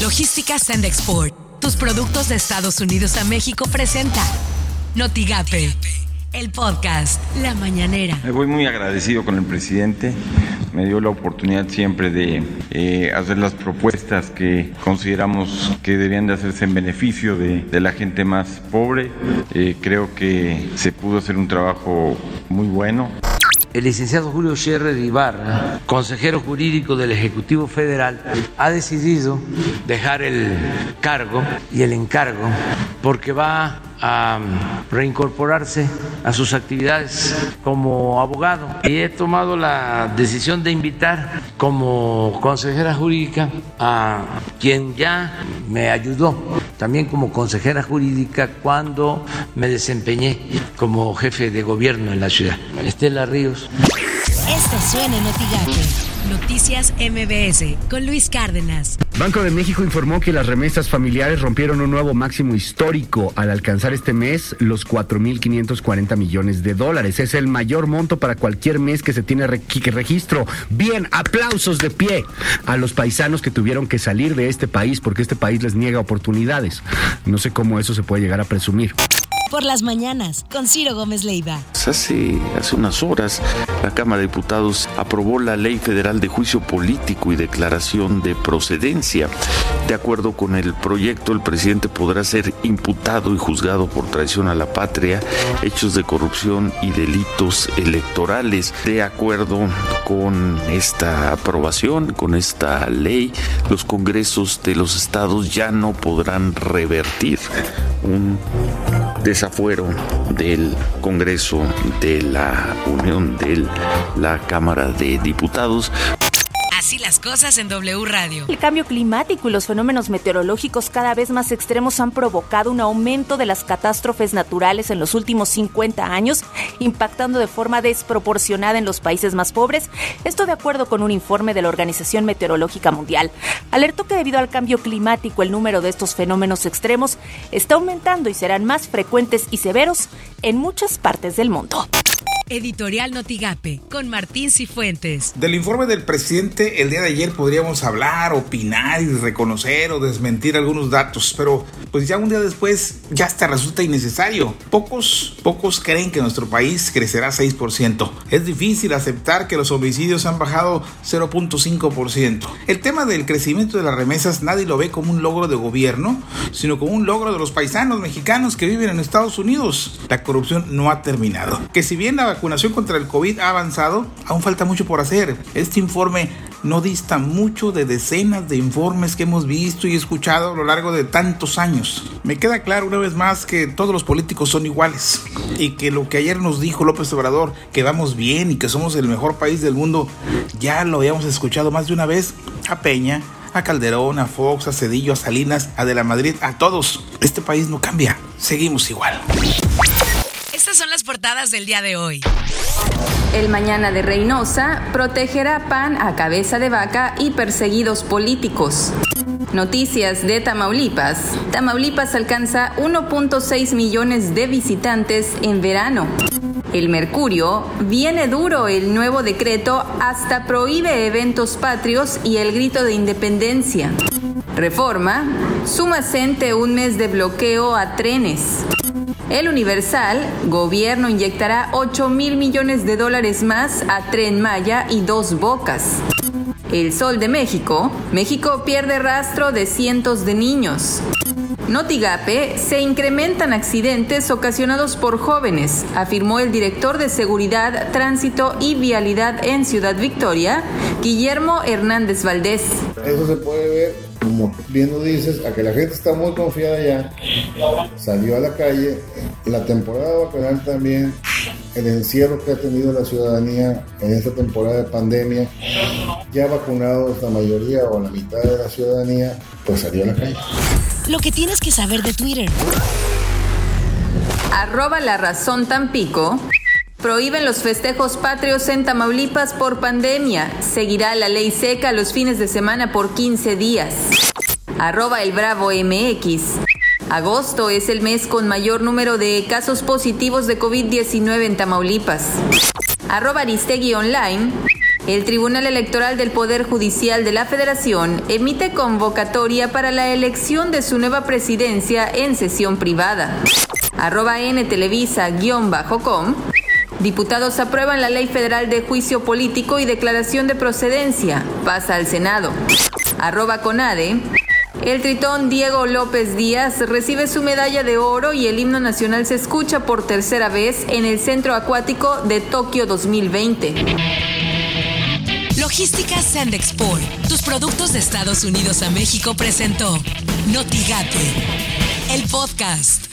Logística Send Export. Tus productos de Estados Unidos a México presenta Notigape, el podcast La Mañanera. Me voy muy agradecido con el presidente. Me dio la oportunidad siempre de eh, hacer las propuestas que consideramos que debían de hacerse en beneficio de, la gente más pobre. Eh, creo que se pudo hacer un trabajo muy bueno. El licenciado Julio Scherer Ibarra, consejero jurídico del Ejecutivo Federal, ha decidido dejar el cargo y el encargo porque va a reincorporarse a sus actividades como abogado. Y he tomado la decisión de invitar como consejera jurídica a quien ya me ayudó, también como consejera jurídica cuando me desempeñé como jefe de gobierno en la ciudad, Estela Ríos. Esto suena. Noticias MBS con Luis Cárdenas. Banco de México informó que las remesas familiares rompieron un nuevo máximo histórico al alcanzar este mes los 4.540 millones de dólares. Es el mayor monto para cualquier mes que se tiene registro. Bien, aplausos de pie a los paisanos que tuvieron que salir de este país porque este país les niega oportunidades. No sé cómo eso se puede llegar a presumir por las mañanas con Ciro Gómez Leiva. Hace, hace unas horas la Cámara de Diputados aprobó la Ley Federal de Juicio Político y Declaración de Procedencia. De acuerdo con el proyecto, el presidente podrá ser imputado y juzgado por traición a la patria, hechos de corrupción y delitos electorales. De acuerdo con esta aprobación, con esta ley, los congresos de los estados ya no podrán revertir un desafuero del Congreso de la Unión de la Cámara de Diputados Así las cosas en W Radio. El cambio climático y los fenómenos meteorológicos cada vez más extremos han provocado un aumento de las catástrofes naturales en los últimos 50 años, impactando de forma desproporcionada en los países más pobres. Esto de acuerdo con un informe de la Organización Meteorológica Mundial. Alertó que debido al cambio climático el número de estos fenómenos extremos está aumentando y serán más frecuentes y severos en muchas partes del mundo. Editorial Notigape, con Martín Cifuentes. Del informe del presidente el día de ayer podríamos hablar, opinar y reconocer o desmentir algunos datos, pero pues ya un día después ya hasta resulta innecesario. Pocos, pocos creen que nuestro país crecerá 6%. Es difícil aceptar que los homicidios han bajado 0.5%. El tema del crecimiento de las remesas nadie lo ve como un logro de gobierno, sino como un logro de los paisanos mexicanos que viven en Estados Unidos. La corrupción no ha terminado. Que si bien la vacunación contra el COVID ha avanzado, aún falta mucho por hacer. Este informe no dista mucho de decenas de informes que hemos visto y escuchado a lo largo de tantos años. Me queda claro una vez más que todos los políticos son iguales y que lo que ayer nos dijo López Obrador, que vamos bien y que somos el mejor país del mundo, ya lo habíamos escuchado más de una vez a Peña, a Calderón, a Fox, a Cedillo, a Salinas, a De la Madrid, a todos. Este país no cambia, seguimos igual. Estas son las portadas del día de hoy. El mañana de Reynosa protegerá PAN a cabeza de vaca y perseguidos políticos. Noticias de Tamaulipas. Tamaulipas alcanza 1.6 millones de visitantes en verano. El Mercurio, viene duro el nuevo decreto, hasta prohíbe eventos patrios y el grito de independencia. Reforma, suma Cente un mes de bloqueo a trenes. El Universal, gobierno inyectará 8 mil millones de dólares más a Tren Maya y Dos Bocas. El Sol de México, México pierde rastro de cientos de niños. Notigape, se incrementan accidentes ocasionados por jóvenes, afirmó el director de Seguridad, Tránsito y Vialidad en Ciudad Victoria, Guillermo Hernández Valdés. Eso se puede ver como bien lo dices, a que la gente está muy confiada ya, salió a la calle, la temporada vacunal también, el encierro que ha tenido la ciudadanía en esta temporada de pandemia, ya vacunados la mayoría o la mitad de la ciudadanía, pues salió a la calle. Lo que tienes que saber de Twitter. Arroba la razón Tampico. Prohíben los festejos patrios en Tamaulipas por pandemia. Seguirá la ley seca los fines de semana por 15 días. Arroba el Bravo MX. Agosto es el mes con mayor número de casos positivos de COVID-19 en Tamaulipas. Arroba Aristegui Online. El Tribunal Electoral del Poder Judicial de la Federación emite convocatoria para la elección de su nueva presidencia en sesión privada. Arroba N Televisa-com. Diputados aprueban la Ley Federal de Juicio Político y Declaración de Procedencia. Pasa al Senado. Arroba Conade. El tritón Diego López Díaz recibe su medalla de oro y el himno nacional se escucha por tercera vez en el Centro Acuático de Tokio 2020. Logística Sandexport, tus productos de Estados Unidos a México presentó Notigate, el podcast.